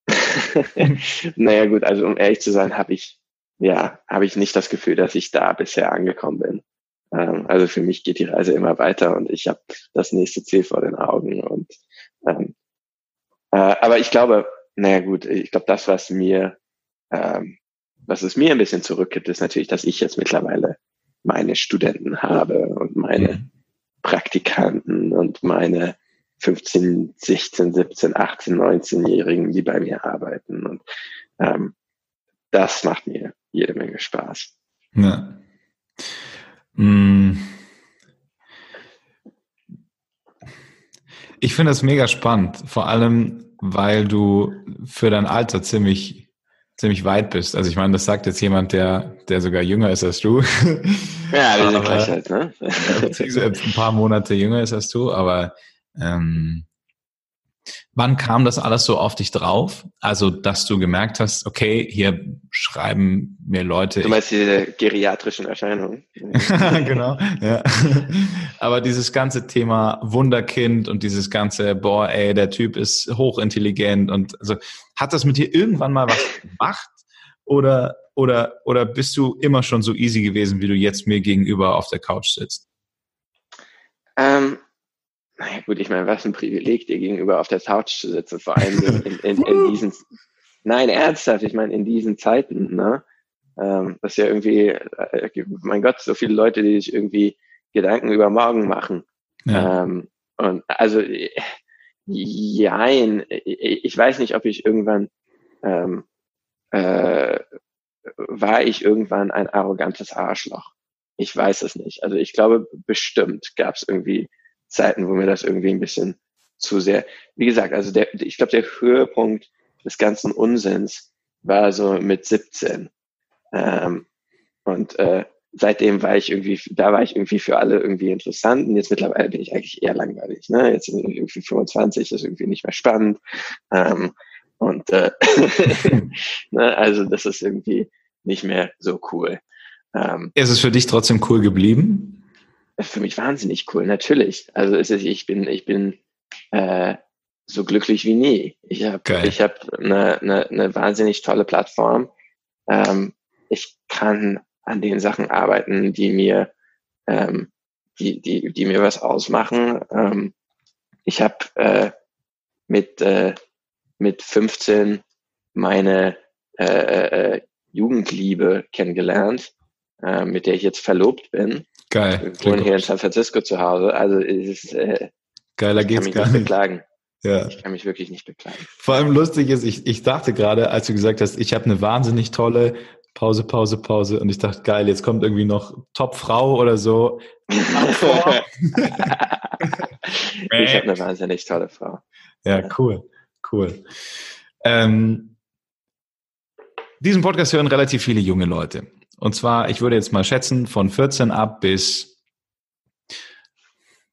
naja gut, also um ehrlich zu sein, habe ich, ja, habe ich nicht das Gefühl, dass ich da bisher angekommen bin. Ähm, also für mich geht die Reise immer weiter und ich habe das nächste Ziel vor den Augen. Und ähm, äh, aber ich glaube, naja gut, ich glaube, das, was mir, ähm, was es mir ein bisschen zurückgibt, ist natürlich, dass ich jetzt mittlerweile meine Studenten habe und meine mhm. Praktikanten und meine 15, 16, 17, 18, 19-Jährigen, die bei mir arbeiten. Und ähm, das macht mir jede Menge Spaß. Ja. Mm. Ich finde das mega spannend, vor allem, weil du für dein Alter ziemlich ziemlich weit bist. Also ich meine, das sagt jetzt jemand, der, der sogar jünger ist als du. Ja, wir sind gleich halt, ne? ein paar Monate jünger ist als du, aber ähm, Wann kam das alles so auf dich drauf? Also, dass du gemerkt hast, okay, hier schreiben mir Leute. Du meinst diese geriatrischen Erscheinungen? genau, ja. Aber dieses ganze Thema Wunderkind und dieses ganze, boah, ey, der Typ ist hochintelligent und also, hat das mit dir irgendwann mal was gemacht? Oder, oder, oder bist du immer schon so easy gewesen, wie du jetzt mir gegenüber auf der Couch sitzt? Ähm, naja gut, ich meine, was ein Privileg, dir gegenüber auf der Couch zu sitzen, vor allem in, in, in diesen, nein, ernsthaft, ich meine, in diesen Zeiten, ne? Ähm, das ist ja irgendwie, äh, mein Gott, so viele Leute, die sich irgendwie Gedanken über morgen machen. Ja. Ähm, und also, jein, ich weiß nicht, ob ich irgendwann, ähm, äh, war ich irgendwann ein arrogantes Arschloch. Ich weiß es nicht. Also ich glaube, bestimmt gab es irgendwie Zeiten, wo mir das irgendwie ein bisschen zu sehr, wie gesagt, also der, ich glaube, der Höhepunkt des ganzen Unsinns war so mit 17. Ähm, und äh, seitdem war ich irgendwie, da war ich irgendwie für alle irgendwie interessant und jetzt mittlerweile bin ich eigentlich eher langweilig. Ne? Jetzt sind ich irgendwie 25, ist irgendwie nicht mehr spannend. Ähm, und äh, ne? also das ist irgendwie nicht mehr so cool. Ähm, ist es für dich trotzdem cool geblieben? Für mich wahnsinnig cool, natürlich. Also es ist, ich bin, ich bin äh, so glücklich wie nie. Ich habe ich hab eine, eine, eine wahnsinnig tolle Plattform. Ähm, ich kann an den Sachen arbeiten, die mir, ähm, die, die, die mir was ausmachen. Ähm, ich habe äh, mit, äh, mit 15 meine äh, äh, Jugendliebe kennengelernt, äh, mit der ich jetzt verlobt bin. Geil. Wir wohnen hier in San Francisco zu Hause. Also es ist, äh, Geiler ich geht's kann mich gar nicht nicht. beklagen. Ja. Ich kann mich wirklich nicht beklagen. Vor allem lustig ist, ich, ich dachte gerade, als du gesagt hast, ich habe eine wahnsinnig tolle Pause, Pause, Pause und ich dachte, geil, jetzt kommt irgendwie noch Top-Frau oder so. ich habe eine wahnsinnig tolle Frau. Ja, cool, cool. Ähm, diesen Podcast hören relativ viele junge Leute. Und zwar, ich würde jetzt mal schätzen, von 14 ab bis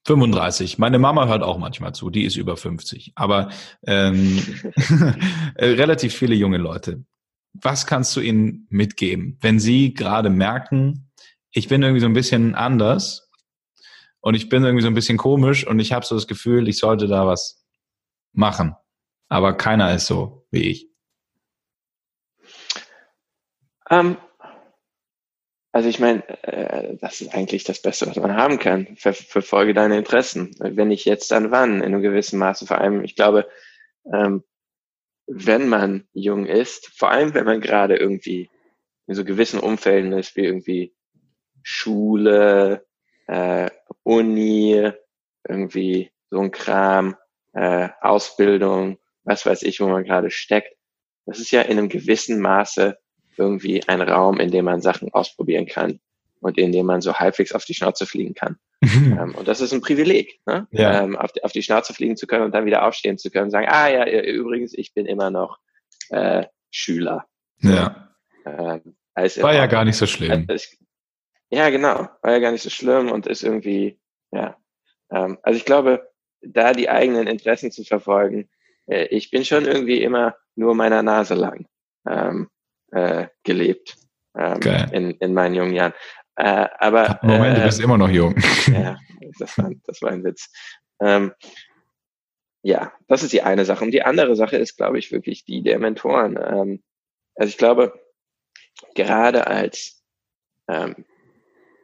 35. Meine Mama hört auch manchmal zu, die ist über 50. Aber ähm, relativ viele junge Leute. Was kannst du ihnen mitgeben, wenn sie gerade merken, ich bin irgendwie so ein bisschen anders und ich bin irgendwie so ein bisschen komisch und ich habe so das Gefühl, ich sollte da was machen. Aber keiner ist so wie ich. Ähm, also ich meine, äh, das ist eigentlich das Beste, was man haben kann. Ver verfolge deine Interessen. Wenn nicht jetzt, dann wann? In einem gewissen Maße. Vor allem, ich glaube, ähm, wenn man jung ist, vor allem wenn man gerade irgendwie in so gewissen Umfelden ist, wie irgendwie Schule, äh, Uni, irgendwie so ein Kram, äh, Ausbildung, was weiß ich, wo man gerade steckt. Das ist ja in einem gewissen Maße irgendwie ein Raum, in dem man Sachen ausprobieren kann und in dem man so halbwegs auf die Schnauze fliegen kann. ähm, und das ist ein Privileg, ne? Ja. ähm, auf, die, auf die Schnauze fliegen zu können und dann wieder aufstehen zu können und sagen, ah ja, übrigens, ich bin immer noch äh, Schüler. Ja. Ähm, War ja gar nicht so schlimm. als, ja, genau. War ja gar nicht so schlimm und ist irgendwie, ja. Ähm, also ich glaube, da die eigenen Interessen zu verfolgen, äh, ich bin schon irgendwie immer nur meiner Nase lang ähm, äh, gelebt ähm, in, in meinen jungen Jahren. Äh, aber Moment, du äh, bist immer noch jung. ja, das war, das war ein Witz. Ähm, ja, das ist die eine Sache. Und die andere Sache ist, glaube ich, wirklich die der Mentoren. Ähm, also ich glaube, gerade als ähm,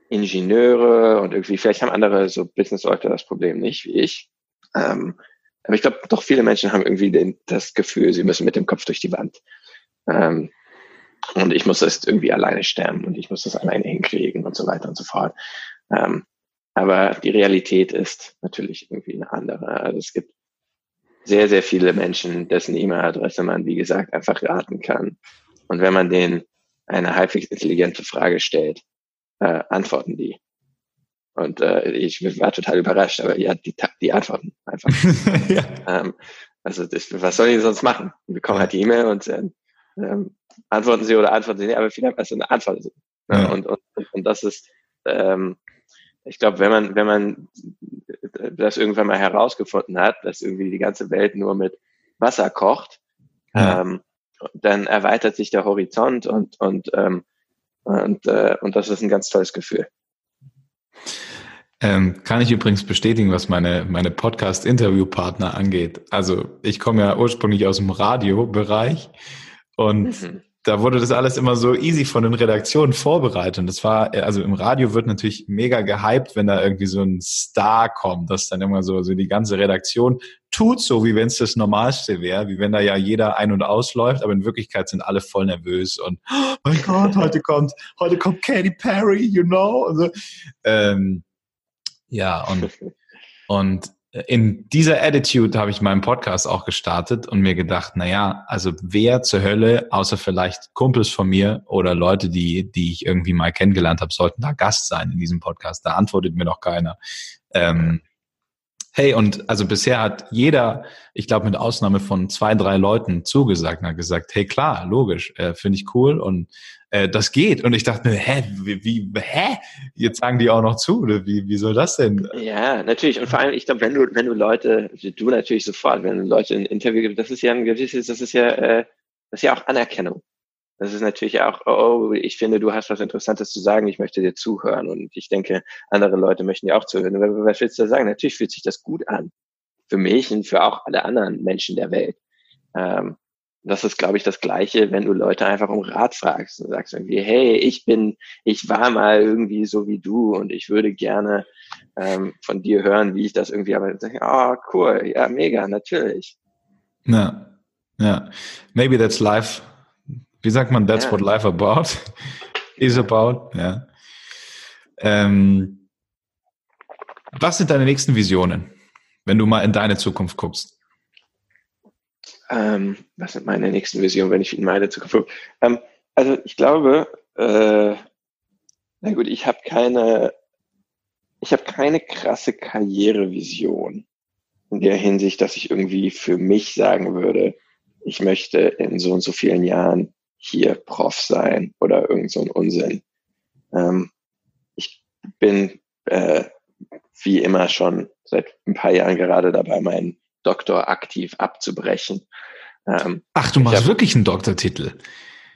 Ingenieure und irgendwie, vielleicht haben andere so Business-Leute das Problem nicht, wie ich. Ähm, aber ich glaube, doch viele Menschen haben irgendwie den, das Gefühl, sie müssen mit dem Kopf durch die Wand. Ähm, und ich muss das irgendwie alleine stemmen und ich muss das alleine hinkriegen und so weiter und so fort. Ähm, aber die Realität ist natürlich irgendwie eine andere. Also es gibt sehr, sehr viele Menschen, dessen E-Mail-Adresse man, wie gesagt, einfach raten kann. Und wenn man denen eine halbwegs intelligente Frage stellt, äh, antworten die. Und äh, ich war total überrascht, aber ja, die, die antworten einfach. ja. ähm, also das, was soll ich sonst machen? Wir bekommen halt die E-Mail und äh, ähm, antworten sie oder antworten sie nicht, aber viele haben also eine Antwort. Ja. Und, und, und das ist, ähm, ich glaube, wenn man, wenn man das irgendwann mal herausgefunden hat, dass irgendwie die ganze Welt nur mit Wasser kocht, ja. ähm, dann erweitert sich der Horizont und, und, ähm, und, äh, und das ist ein ganz tolles Gefühl. Ähm, kann ich übrigens bestätigen, was meine, meine Podcast-Interview-Partner angeht. Also ich komme ja ursprünglich aus dem Radiobereich und mhm da wurde das alles immer so easy von den Redaktionen vorbereitet. Und das war, also im Radio wird natürlich mega gehypt, wenn da irgendwie so ein Star kommt, dass dann immer so, so die ganze Redaktion tut so, wie wenn es das Normalste wäre, wie wenn da ja jeder ein- und ausläuft, aber in Wirklichkeit sind alle voll nervös und oh mein Gott, heute kommt, heute kommt Katy Perry, you know. Also, ähm, ja, und, und in dieser Attitude habe ich meinen Podcast auch gestartet und mir gedacht, na ja, also wer zur Hölle, außer vielleicht Kumpels von mir oder Leute, die, die ich irgendwie mal kennengelernt habe, sollten da Gast sein in diesem Podcast. Da antwortet mir noch keiner. Ähm, hey, und also bisher hat jeder, ich glaube mit Ausnahme von zwei, drei Leuten zugesagt und hat gesagt, hey klar, logisch, äh, finde ich cool und äh, das geht. Und ich dachte mir, hä, wie, wie, hä? Jetzt sagen die auch noch zu, oder wie, wie soll das denn? Ja, natürlich. Und vor allem, ich glaube, wenn du, wenn du Leute, du natürlich sofort, wenn du Leute ein Interview gibst, das ist ja ein gewisses, das ist ja, äh, das ist ja auch Anerkennung. Das ist natürlich auch, oh, ich finde, du hast was Interessantes zu sagen, ich möchte dir zuhören. Und ich denke, andere Leute möchten dir auch zuhören. Was willst du da sagen? Natürlich fühlt sich das gut an. Für mich und für auch alle anderen Menschen der Welt. Ähm, das ist, glaube ich, das Gleiche, wenn du Leute einfach um Rat fragst und sagst irgendwie, hey, ich bin, ich war mal irgendwie so wie du und ich würde gerne ähm, von dir hören, wie ich das irgendwie, aber dann ich, oh, cool, ja, mega, natürlich. Ja, ja. Maybe that's life. Wie sagt man, that's ja. what life about is about, ja. Ähm, was sind deine nächsten Visionen, wenn du mal in deine Zukunft guckst? Ähm, was sind meine nächsten Visionen, wenn ich in meine Zukunft gucke? Ähm, also ich glaube, äh, na gut, ich habe keine, ich habe keine krasse Karrierevision in der Hinsicht, dass ich irgendwie für mich sagen würde, ich möchte in so und so vielen Jahren hier Prof sein oder irgend so ein Unsinn. Ähm, ich bin äh, wie immer schon seit ein paar Jahren gerade dabei, meinen Doktor aktiv abzubrechen. Ähm, Ach, du machst hab, wirklich einen Doktortitel?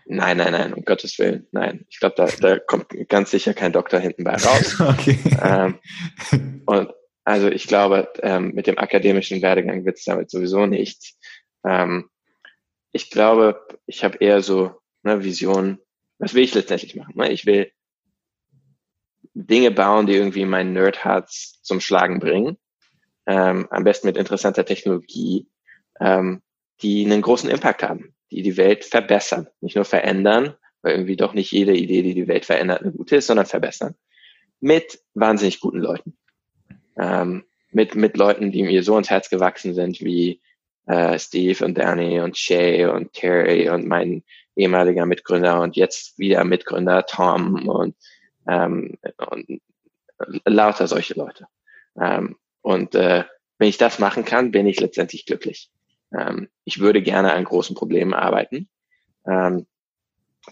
Nein, nein, nein, um Gottes Willen, nein. Ich glaube, da, da kommt ganz sicher kein Doktor hinten bei raus. okay. Ähm, und also ich glaube, ähm, mit dem akademischen Werdegang wird es damit sowieso nicht. Ähm, ich glaube, ich habe eher so eine Vision, was will ich letztendlich machen? Ne? Ich will Dinge bauen, die irgendwie mein Nerdherz zum Schlagen bringen ähm, am besten mit interessanter Technologie, ähm, die einen großen Impact haben, die die Welt verbessern, nicht nur verändern, weil irgendwie doch nicht jede Idee, die die Welt verändert, eine gute ist, sondern verbessern. Mit wahnsinnig guten Leuten. Ähm, mit, mit Leuten, die mir so ins Herz gewachsen sind, wie äh, Steve und Danny und Shay und Terry und mein ehemaliger Mitgründer und jetzt wieder Mitgründer Tom und, ähm, und lauter solche Leute. Ähm, und äh, wenn ich das machen kann, bin ich letztendlich glücklich. Ähm, ich würde gerne an großen Problemen arbeiten. Ähm,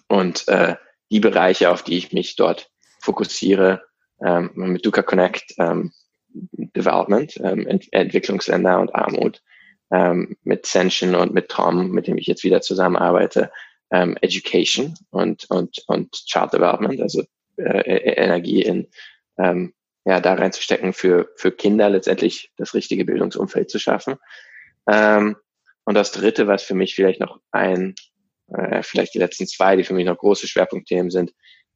und äh, die Bereiche, auf die ich mich dort fokussiere, ähm, mit Duca Connect, ähm, Development, ähm, Ent Entwicklungsländer und Armut, ähm, mit Senshin und mit Tom, mit dem ich jetzt wieder zusammenarbeite, ähm, Education und, und, und Child Development, also äh, e-, Energie in ähm, ja, da reinzustecken, für, für Kinder letztendlich das richtige Bildungsumfeld zu schaffen. Ähm, und das dritte, was für mich vielleicht noch ein, äh, vielleicht die letzten zwei, die für mich noch große Schwerpunktthemen sind,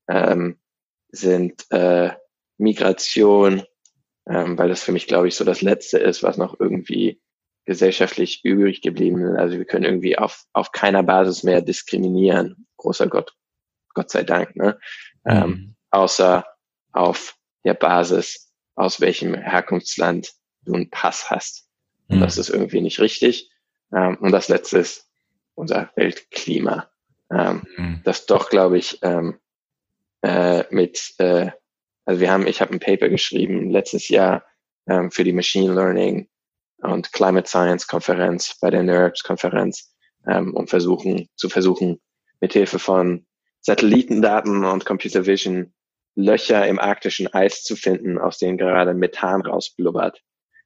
ähm, sind äh, Migration, ähm, weil das für mich, glaube ich, so das Letzte ist, was noch irgendwie gesellschaftlich übrig geblieben ist. Also wir können irgendwie auf, auf keiner Basis mehr diskriminieren. Großer Gott, Gott sei Dank, ne? Mhm. Ähm, außer auf der Basis, aus welchem Herkunftsland du einen Pass hast. Mhm. das ist irgendwie nicht richtig. Ähm, und das letzte ist unser Weltklima. Ähm, mhm. Das doch, glaube ich, ähm, äh, mit, äh, also wir haben, ich habe ein Paper geschrieben letztes Jahr ähm, für die Machine Learning und Climate Science Konferenz bei der NERPS Konferenz, ähm, um versuchen, zu versuchen, mithilfe von Satellitendaten und Computer Vision Löcher im arktischen Eis zu finden, aus denen gerade Methan rausblubbert.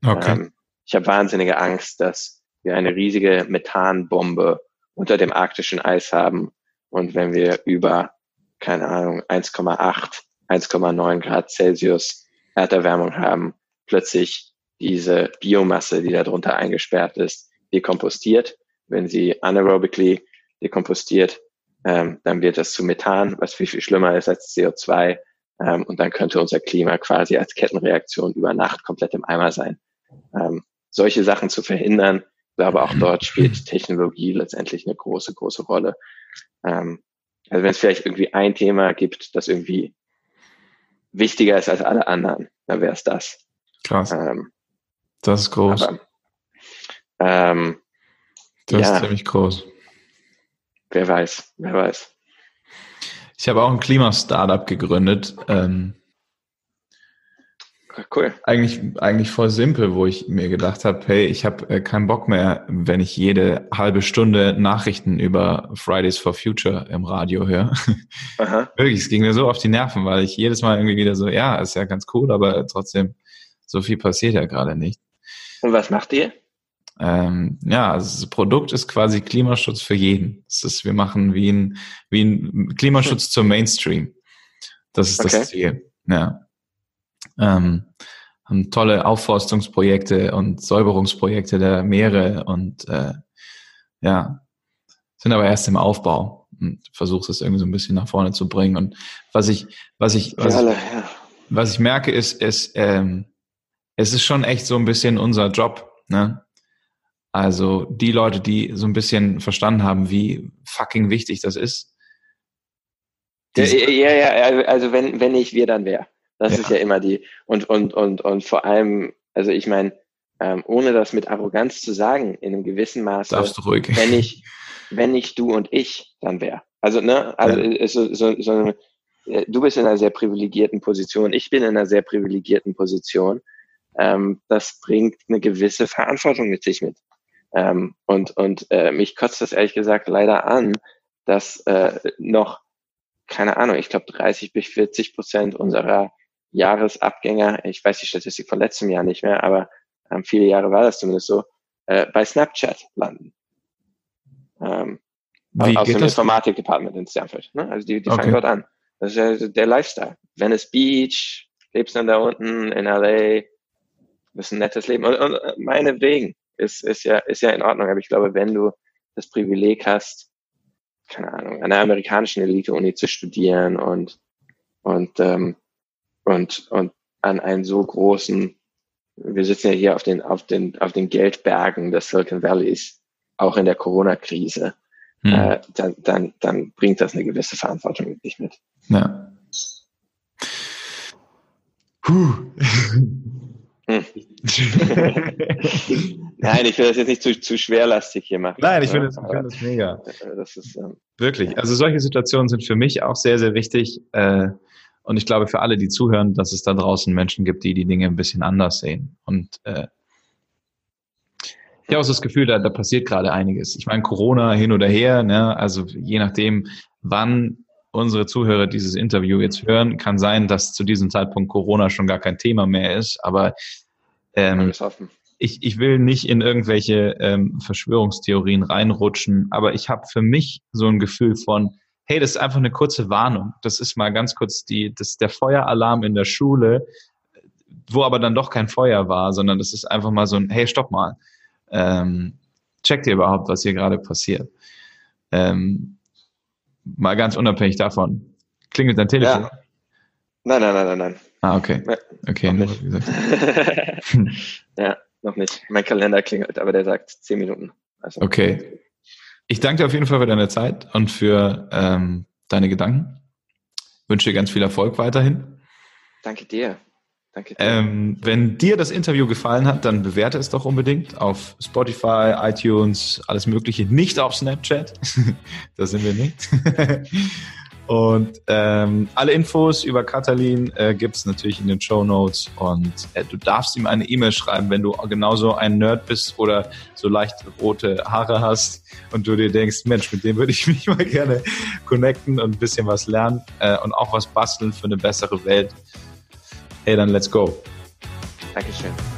Okay. Ähm, ich habe wahnsinnige Angst, dass wir eine riesige Methanbombe unter dem arktischen Eis haben und wenn wir über, keine Ahnung, 1,8, 1,9 Grad Celsius Erderwärmung haben, plötzlich diese Biomasse, die darunter eingesperrt ist, dekompostiert. Wenn sie anaerobically dekompostiert, ähm, dann wird das zu Methan, was viel, viel schlimmer ist als CO2. Ähm, und dann könnte unser Klima quasi als Kettenreaktion über Nacht komplett im Eimer sein. Ähm, solche Sachen zu verhindern, glaube auch dort spielt Technologie letztendlich eine große, große Rolle. Ähm, also wenn es vielleicht irgendwie ein Thema gibt, das irgendwie wichtiger ist als alle anderen, dann wäre es das. Krass. Ähm, das ist groß. Aber, ähm, das ja, ist ziemlich groß. Wer weiß, wer weiß. Ich habe auch ein Klima-Startup gegründet. Ähm, cool. Eigentlich, eigentlich voll simpel, wo ich mir gedacht habe, hey, ich habe äh, keinen Bock mehr, wenn ich jede halbe Stunde Nachrichten über Fridays for Future im Radio höre. Wirklich, es ging mir so auf die Nerven, weil ich jedes Mal irgendwie wieder so, ja, ist ja ganz cool, aber trotzdem, so viel passiert ja gerade nicht. Und was macht ihr? Ähm, ja, also das Produkt ist quasi Klimaschutz für jeden. Das ist, wir machen wie ein, wie ein Klimaschutz hm. zum Mainstream. Das ist okay. das Ziel. Ja. Ähm, haben tolle Aufforstungsprojekte und Säuberungsprojekte der Meere und äh, ja, sind aber erst im Aufbau und versuche es irgendwie so ein bisschen nach vorne zu bringen. Und was ich, was ich, was, alle, ja. was ich merke, ist, ist ähm, es ist schon echt so ein bisschen unser Job. Ne? Also die Leute, die so ein bisschen verstanden haben, wie fucking wichtig das ist. Ja, ja, ja, also wenn, wenn nicht wir, dann wer. Das ja. ist ja immer die, und, und, und, und vor allem, also ich meine, ähm, ohne das mit Arroganz zu sagen, in einem gewissen Maße, Darfst du ruhig. wenn ich, wenn nicht du und ich, dann wer. Also, ne, also ja. so, so, so, äh, du bist in einer sehr privilegierten Position, ich bin in einer sehr privilegierten Position. Ähm, das bringt eine gewisse Verantwortung mit sich mit. Ähm, und und äh, mich kotzt das ehrlich gesagt leider an, dass äh, noch, keine Ahnung, ich glaube 30 bis 40 Prozent unserer Jahresabgänger, ich weiß die Statistik von letztem Jahr nicht mehr, aber ähm, viele Jahre war das zumindest so, äh, bei Snapchat landen. Ähm, Wie aus dem Informatik-Department in Stanford. Ne? Also die, die okay. fangen dort an. Das ist ja der Lifestyle. Venice Beach, lebst dann da unten in LA, ist ein nettes Leben. Und, und äh, meinetwegen ist, ist, ja, ist ja in Ordnung, aber ich glaube, wenn du das Privileg hast, keine Ahnung, an der amerikanischen Elite-Uni zu studieren und, und ähm, und, und an einen so großen, wir sitzen ja hier auf den, auf den, auf den Geldbergen des Silicon Valleys, auch in der Corona-Krise, hm. äh, dann, dann, dann bringt das eine gewisse Verantwortung mit sich mit. Ja. Puh. Hm. Nein, ich will das jetzt nicht zu, zu schwerlastig hier machen. Nein, ich finde das, find das mega. Das ist, ähm, Wirklich. Also solche Situationen sind für mich auch sehr, sehr wichtig. Äh, und ich glaube für alle, die zuhören, dass es da draußen Menschen gibt, die die Dinge ein bisschen anders sehen. Und äh, ich habe auch so das Gefühl, da, da passiert gerade einiges. Ich meine, Corona hin oder her, ne? also je nachdem, wann unsere Zuhörer dieses Interview jetzt hören, kann sein, dass zu diesem Zeitpunkt Corona schon gar kein Thema mehr ist. Aber ähm, ich, ich will nicht in irgendwelche ähm, Verschwörungstheorien reinrutschen, aber ich habe für mich so ein Gefühl von, hey, das ist einfach eine kurze Warnung. Das ist mal ganz kurz die, das der Feueralarm in der Schule, wo aber dann doch kein Feuer war, sondern das ist einfach mal so ein, hey, stopp mal. Ähm, checkt ihr überhaupt, was hier gerade passiert? Ähm, mal ganz unabhängig davon. Klingelt dein Telefon? Ja. Nein, nein, nein, nein, nein. Ah, okay. Okay, noch nur ja, noch nicht. Mein Kalender klingelt, aber der sagt zehn Minuten. Also, okay. Ich danke dir auf jeden Fall für deine Zeit und für ähm, deine Gedanken. Wünsche dir ganz viel Erfolg weiterhin. Danke dir. Danke. Ähm, wenn dir das Interview gefallen hat, dann bewerte es doch unbedingt auf Spotify, iTunes, alles Mögliche. Nicht auf Snapchat. da sind wir nicht. Und ähm, alle Infos über Katalin äh, gibt natürlich in den Show Notes. Und äh, du darfst ihm eine E-Mail schreiben, wenn du genauso ein Nerd bist oder so leicht rote Haare hast und du dir denkst, Mensch, mit dem würde ich mich mal gerne connecten und ein bisschen was lernen äh, und auch was basteln für eine bessere Welt. Hey, dann let's go. Dankeschön.